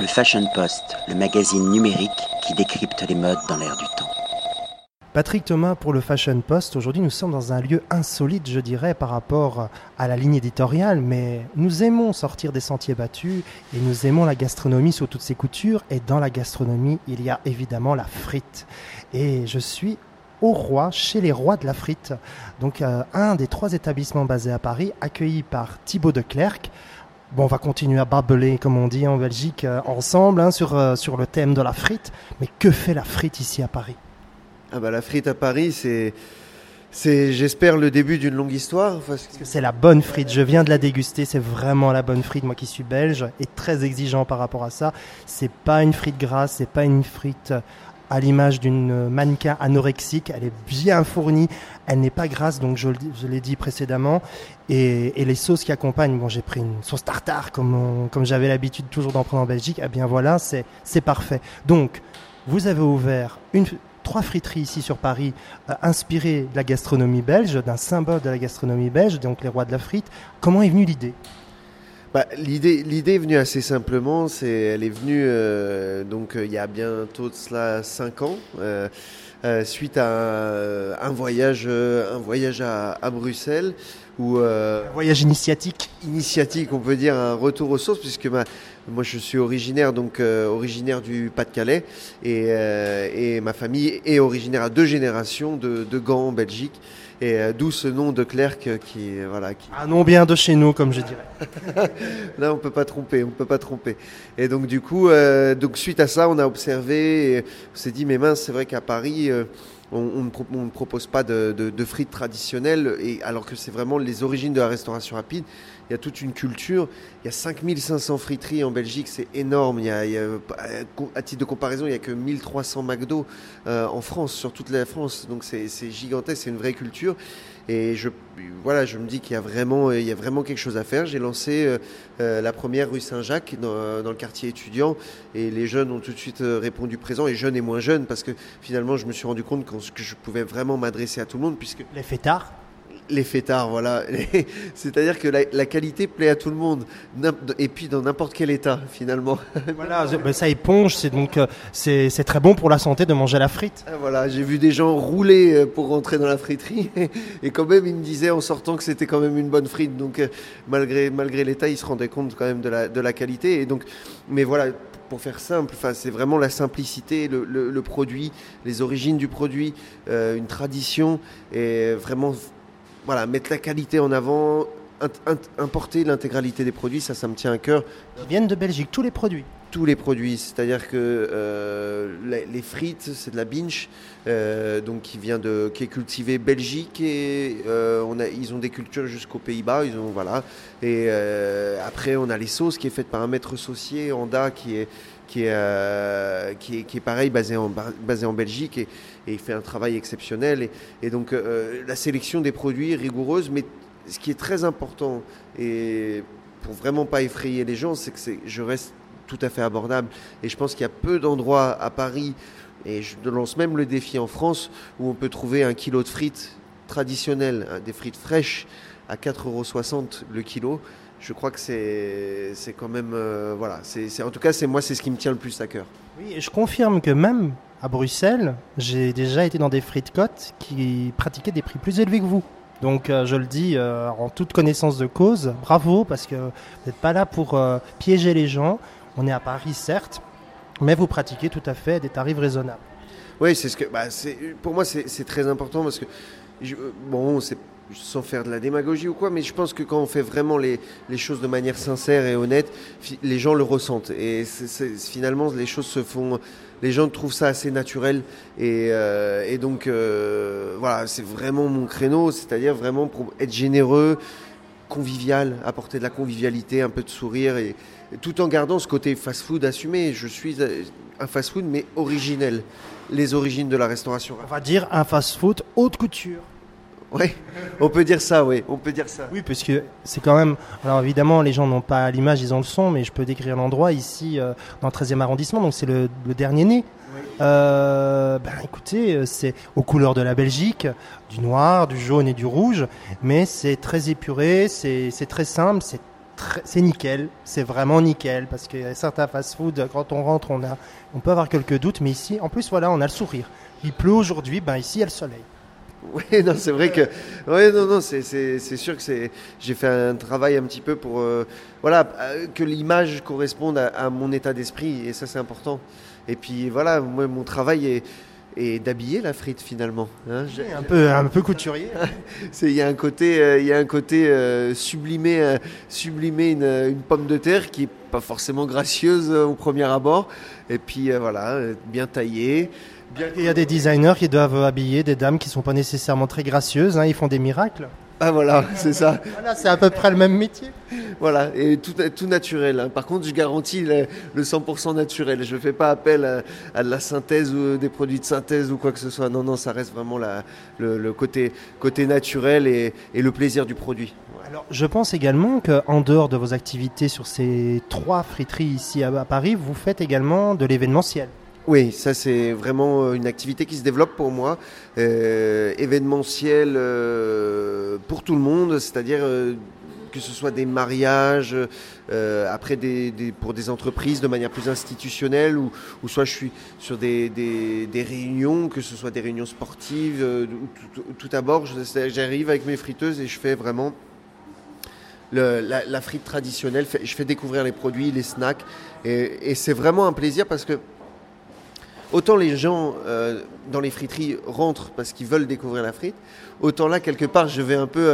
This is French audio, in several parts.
Le Fashion Post, le magazine numérique qui décrypte les modes dans l'air du temps. Patrick Thomas pour le Fashion Post. Aujourd'hui, nous sommes dans un lieu insolite, je dirais, par rapport à la ligne éditoriale, mais nous aimons sortir des sentiers battus et nous aimons la gastronomie sous toutes ses coutures. Et dans la gastronomie, il y a évidemment la frite. Et je suis au roi, chez les rois de la frite. Donc, euh, un des trois établissements basés à Paris, accueilli par Thibaut de Clercq. Bon, on va continuer à babeler, comme on dit en Belgique, euh, ensemble, hein, sur, euh, sur le thème de la frite. Mais que fait la frite ici à Paris? Ah bah la frite à Paris, c'est, c'est, j'espère, le début d'une longue histoire. parce que- C'est la bonne frite, je viens de la déguster, c'est vraiment la bonne frite, moi qui suis belge et très exigeant par rapport à ça. C'est pas une frite grasse, c'est pas une frite à l'image d'une mannequin anorexique, elle est bien fournie, elle n'est pas grasse, donc je, l'ai dit précédemment. Et, les sauces qui accompagnent, bon j'ai pris une sauce tartare comme, j'avais l'habitude toujours d'en prendre en Belgique, eh bien voilà, c'est, parfait. Donc, vous avez ouvert trois friteries ici sur Paris, euh, inspirées de la gastronomie belge, d'un symbole de la gastronomie belge, donc les rois de la frite. Comment est venue l'idée? Bah, l'idée, l'idée est venue assez simplement. C'est, elle est venue euh, donc euh, il y a bientôt de cela cinq ans, euh, euh, suite à un voyage, euh, un voyage à, à Bruxelles où euh, Un voyage initiatique initiatique, on peut dire un retour aux sources, puisque ma, moi je suis originaire donc euh, originaire du Pas-de-Calais et, euh, et ma famille est originaire à deux générations de, de Gand en Belgique et d'où ce nom de Clerc qui voilà qui Un nom bien de chez nous, comme je dirais. Là, on peut pas tromper, on peut pas tromper. Et donc du coup, donc suite à ça, on a observé, et on s'est dit mais mince, c'est vrai qu'à Paris, on, ne on ne propose pas de, de- de frites traditionnelles, et alors que c'est vraiment les origines de la restauration rapide. Il y a toute une culture. Il y a 5500 friteries en Belgique, c'est énorme. Il y a, à titre de comparaison, il y a que 1300 McDo euh, en France, sur toute la France. Donc c'est gigantesque, c'est une vraie culture. Et je, voilà, je me dis qu'il y a vraiment, il y a vraiment quelque chose à faire. J'ai lancé euh, euh, la première rue Saint-Jacques dans, dans le quartier étudiant et les jeunes ont tout de suite répondu présent et jeunes et moins jeunes parce que finalement je me suis rendu compte que je pouvais vraiment m'adresser à tout le monde puisque Les fêtards? Les fêtards, voilà. C'est-à-dire que la, la qualité plaît à tout le monde et puis dans n'importe quel état finalement. Voilà, ben, ça éponge, c'est donc euh, c'est très bon pour la santé de manger la frite. Ah, Voilà, j'ai vu des gens rouler euh, pour rentrer dans la friterie et quand même ils me disaient en sortant que c'était quand même une bonne frite. Donc euh, malgré malgré l'état, ils se rendaient compte quand même de la de la qualité. Et donc, mais voilà, pour faire simple, enfin c'est vraiment la simplicité, le, le- le produit, les origines du produit, euh, une tradition et vraiment voilà mettre la qualité en avant. Importer l'intégralité des produits, ça, ça me tient à cœur Ils viennent de Belgique, tous les produits. tous les produits, c'est-à-dire que euh, les, les frites, c'est de la binge, euh, donc qui vient de, qui est cultivée Belgique et euh, on a, ils ont des cultures jusqu'aux Pays-Bas, ils ont voilà. Et après, on a les sauces qui est faite par un maître saucier, Anda, qui est qui est, euh, qui est, qui est pareil, basé en, basé en Belgique et, il fait un travail exceptionnel. Et, donc euh, la sélection des produits est rigoureuse, mais ce qui est très important et pour vraiment pas effrayer les gens, c'est que je reste tout à fait abordable. Et je pense qu'il y a peu d'endroits à Paris, et je lance même le défi en France, où on peut trouver un kilo de frites traditionnelles, hein, des frites fraîches, à 4,60 euros le kilo. Je crois que c'est, quand même. euh, voilà. C'est, en tout cas, c'est moi, c'est ce qui me tient le plus à cœur. Oui, et je confirme que même à Bruxelles, j'ai déjà été dans des frites côtes qui pratiquaient des prix plus élevés que vous. Donc euh, je le dis euh, en toute connaissance de cause, bravo parce que vous n'êtes pas là pour piéger les gens. On est à Paris certes, mais vous pratiquez tout à fait des tarifs raisonnables. Oui, c'est ce que. Bah, pour moi, c'est, c'est très important parce que. je- bon, c'est sans faire de la démagogie ou quoi, mais je pense que quand on fait vraiment les, choses de manière sincère et honnête, les gens le ressentent. Et finalement, les choses se font. Les gens trouvent ça assez naturel. Et, euh, donc, euh, voilà, c'est vraiment mon créneau, c'est-à-dire vraiment pour être généreux, convivial, apporter de la convivialité, un peu de sourire, et, et tout en gardant ce côté fast-food assumé. Je suis un fast-food, mais originel. Les origines de la restauration. On va dire un fast-food haute couture. Oui, on peut dire ça, oui, on peut dire ça. Oui, parce que c'est quand même. Alors évidemment, les gens n'ont pas l'image, ils ont le son, mais je peux décrire l'endroit ici, euh, dans le 13e arrondissement, donc c'est le, le dernier né. Euh, ben écoutez, euh, c'est aux couleurs de la Belgique, du noir, du jaune et du rouge, mais c'est très épuré, c'est très simple, c'est nickel, c'est vraiment nickel parce que certains fast-food, quand on rentre, on a, on peut avoir quelques doutes, mais ici, en plus, voilà, on a le sourire. Il pleut aujourd'hui, ben ici, il y a le soleil. Oui, non, c'est vrai que, ouais, non, non, c'est, c'est, c'est sûr que c'est, j'ai fait un travail un petit peu pour, euh, voilà, euh, que l'image corresponde à, à mon état d'esprit, et ça, c'est important. Et puis, voilà, moi, mon travail est, est d'habiller la frite finalement. hein. J'ai- Un peu, un peu couturier. il y a un côté, euh, y a un côté euh, sublimer, euh, sublimer une, une pomme de terre qui est pas forcément gracieuse au premier abord, et puis voilà, bien taillée. Bien Il y a des designers qui doivent habiller des dames qui sont pas nécessairement très gracieuses, hein, ils font des miracles. Ah voilà, c'est ça. Voilà, c'est à peu près le même métier. Voilà, et tout, tout naturel. hein. Par contre, je garantis le, le 100% naturel. Je ne fais pas appel à, à de la synthèse ou des produits de synthèse ou quoi que ce soit. Non, non, ça reste vraiment la, le, le côté, côté naturel et, et le plaisir du produit. Alors, je pense également qu'en dehors de vos activités sur ces trois friteries ici à, à Paris, vous faites également de l'événementiel. Oui, ça c'est vraiment euh, une activité qui se développe pour moi, euh, événementiel euh, pour tout le monde, c'est-à-dire euh, que ce soit des mariages, après pour des entreprises de manière plus institutionnelle, ou, soit je suis sur des, réunions, que ce soit des réunions sportives, ou tout, tout à bord, j'arrive avec mes friteuses et je fais vraiment la, frite traditionnelle, je fais découvrir les produits, les snacks, et c'est vraiment un plaisir parce que autant les gens euh, dans les friteries rentrent parce qu'ils veulent découvrir la frite, autant là quelque part je vais un peu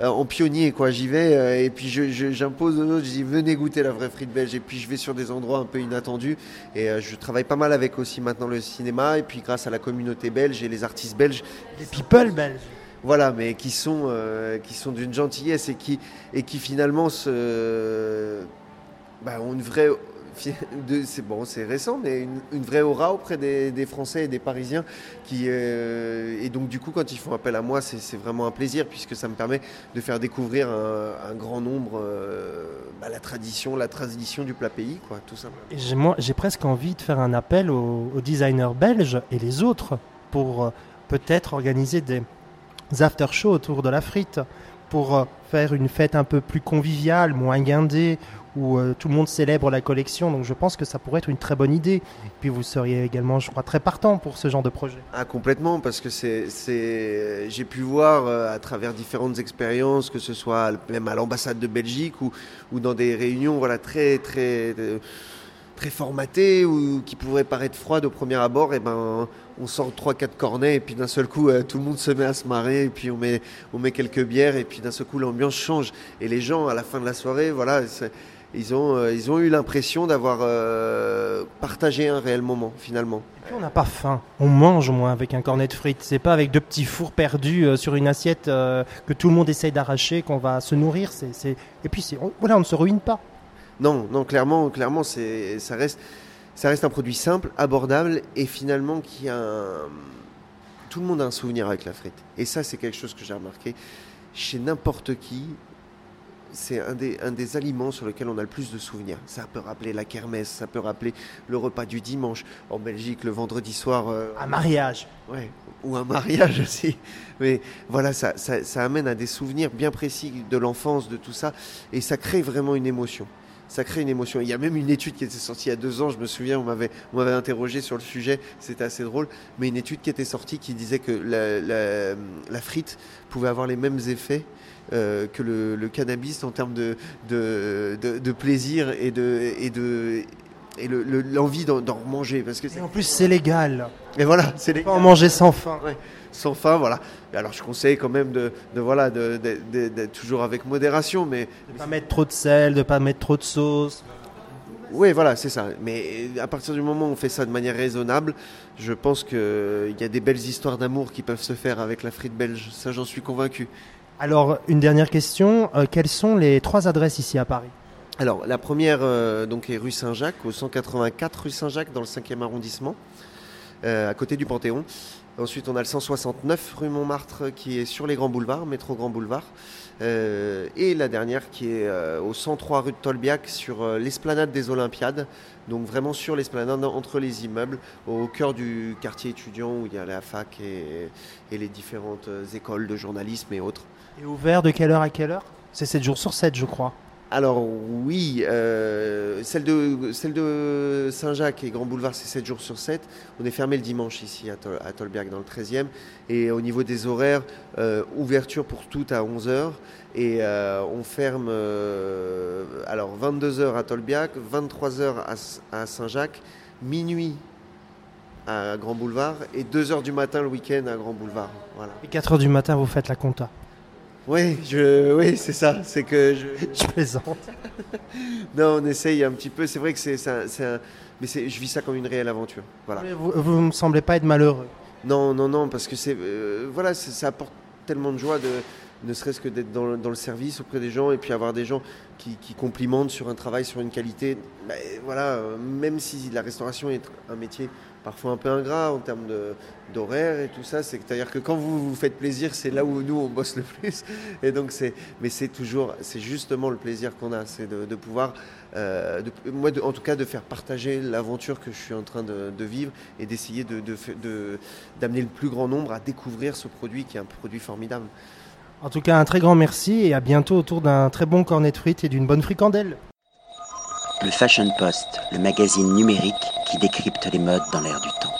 euh, en pionnier quoi. J'y vais euh, et puis j'impose aux autres, je dis venez goûter la vraie frite belge et puis je vais sur des endroits un peu inattendus et je travaille pas mal avec aussi maintenant le cinéma et puis grâce à la communauté belge et les artistes belges Les people belges. voilà, mais qui sont, euh, qui sont d'une gentillesse et qui, et qui finalement se, bah, ont une vraie, c'est bon, c'est récent, mais une, vraie aura auprès des, Français et des Parisiens. Qui, euh, et donc du coup, quand ils font appel à moi, c'est vraiment un plaisir puisque ça me permet de faire découvrir un, grand nombre euh, bah, la tradition, la tradition du plat pays, quoi, tout simplement. J'ai, presque envie de faire un appel aux, aux designers belges et les autres pour euh, peut-être organiser des after-shows autour de la frite, pour euh, faire une fête un peu plus conviviale, moins guindée, où euh, tout le monde célèbre la collection. Donc je pense que ça pourrait être une très bonne idée. Puis vous seriez également, je crois, très partant pour ce genre de projet. Ah, complètement, parce que c'est, j'ai pu voir euh, à travers différentes expériences, que ce soit même à l'ambassade de Belgique ou, ou dans des réunions voilà, très, très, très formatées ou qui pourraient paraître froides au premier abord, et ben, on sort 3-4 cornets et puis d'un seul coup, euh, tout le monde se met à se marrer et puis on met, on met quelques bières et puis d'un seul coup, l'ambiance change. Et les gens, à la fin de la soirée, voilà, ils ont, euh, ils ont eu l'impression d'avoir euh, partagé un réel moment finalement. Et puis on n'a pas faim. On mange moins avec un cornet de frites. C'est pas avec deux petits fours perdus sur une assiette que tout le monde essaye d'arracher qu'on va se nourrir. C'est, Et puis voilà, on ne se ruine pas. Non, non, clairement, clairement, c'est, ça reste, ça reste un produit simple, abordable et finalement qui a un... tout le monde a un souvenir avec la frite. Et ça, c'est quelque chose que j'ai remarqué chez n'importe qui. C'est un des, un des aliments sur lesquels on a le plus de souvenirs. Ça peut rappeler la kermesse, ça peut rappeler le repas du dimanche. En Belgique, le vendredi soir, euh, Un mariage. Ouais, ou un mariage aussi. Mais voilà, ça, ça, ça amène à des souvenirs bien précis de l'enfance, de tout ça, et ça crée vraiment une émotion. Ça crée une émotion. Il y a même une étude qui était sortie il y a deux ans, je me souviens, on m'avait, on m'avait interrogé sur le sujet, c'était assez drôle, mais une étude qui était sortie qui disait que la, la, la frite pouvait avoir les mêmes effets euh, que le, le cannabis en termes de, de, de, de plaisir et de... Et de et le- le- l'envie d'en remanger parce que Et en plus, c'est légal. et voilà c'est peut en manger sans faim. Sans fin, voilà. Alors je conseille quand même de, de voilà, de- de- de- d'être toujours avec modération, mais De pas mettre trop de sel, de pas mettre trop de sauce. oui, voilà, c'est ça. Mais à partir du moment où on fait ça de manière raisonnable, je pense qu'il y a des belles histoires d'amour qui peuvent se faire avec la frite belge. Ça, j'en suis convaincu. Alors, une dernière question. Euh, quelles sont les trois adresses ici à Paris? Alors, la première euh, donc est rue Saint-Jacques, au 184 rue Saint-Jacques, dans le 5e arrondissement, euh, à côté du Panthéon. Ensuite, on a le 169 rue Montmartre, qui est sur les grands boulevards, métro Grand Boulevard. Euh, et la dernière qui est euh, au 103 rue de Tolbiac, sur euh, l'esplanade des Olympiades. Donc vraiment sur l'esplanade, entre les immeubles, au cœur du quartier étudiant où il y a la fac et, et les différentes euh, écoles de journalisme et autres. Et ouvert de quelle heure à quelle heure? C'est 7 jours sur 7, je crois. Alors oui, euh, celle de, Saint-Jacques et Grand Boulevard, c'est 7 jours sur 7. On est fermé le dimanche ici à, Tol- Tolberg dans le 13e. Et au niveau des horaires, euh, ouverture pour toutes à 11h. Et euh, on ferme alors 22h à Tolbiac, 23h à, Saint-Jacques, minuit à Grand Boulevard et 2h du matin le week-end à Grand Boulevard. Et 4 heures du matin, vous faites la compta. Oui, je, oui, c'est ça. C'est que je, Je plaisante. Non, on essaye un petit peu. C'est vrai que c'est c'est un, un- mais c'est, je vis ça comme une réelle aventure. Voilà. Mais Vous, vous me semblez pas être malheureux. Non, non, non, parce que c'est, euh, voilà, ça apporte tellement de joie de, ne serait-ce que d'être dans, le- service auprès des gens et puis avoir des gens qui, complimentent sur un travail, sur une qualité. Voilà, euh, même si la restauration est un métier parfois un peu ingrat en termes d'horaire et tout ça, c'est-à-dire que quand vous vous faites plaisir, c'est là où nous on bosse le plus. Et donc mais c'est toujours, c'est justement le plaisir qu'on a, c'est de, pouvoir, euh, moi en tout cas, de faire partager l'aventure que je suis en train de, vivre et d'essayer de- d'amener le plus grand nombre à découvrir ce produit qui est un produit formidable. En tout cas, un très grand merci et à bientôt autour d'un très bon cornet de frites et d'une bonne fricandelle. Le Fashion Post, le magazine numérique qui décrypte les modes dans l'air du temps.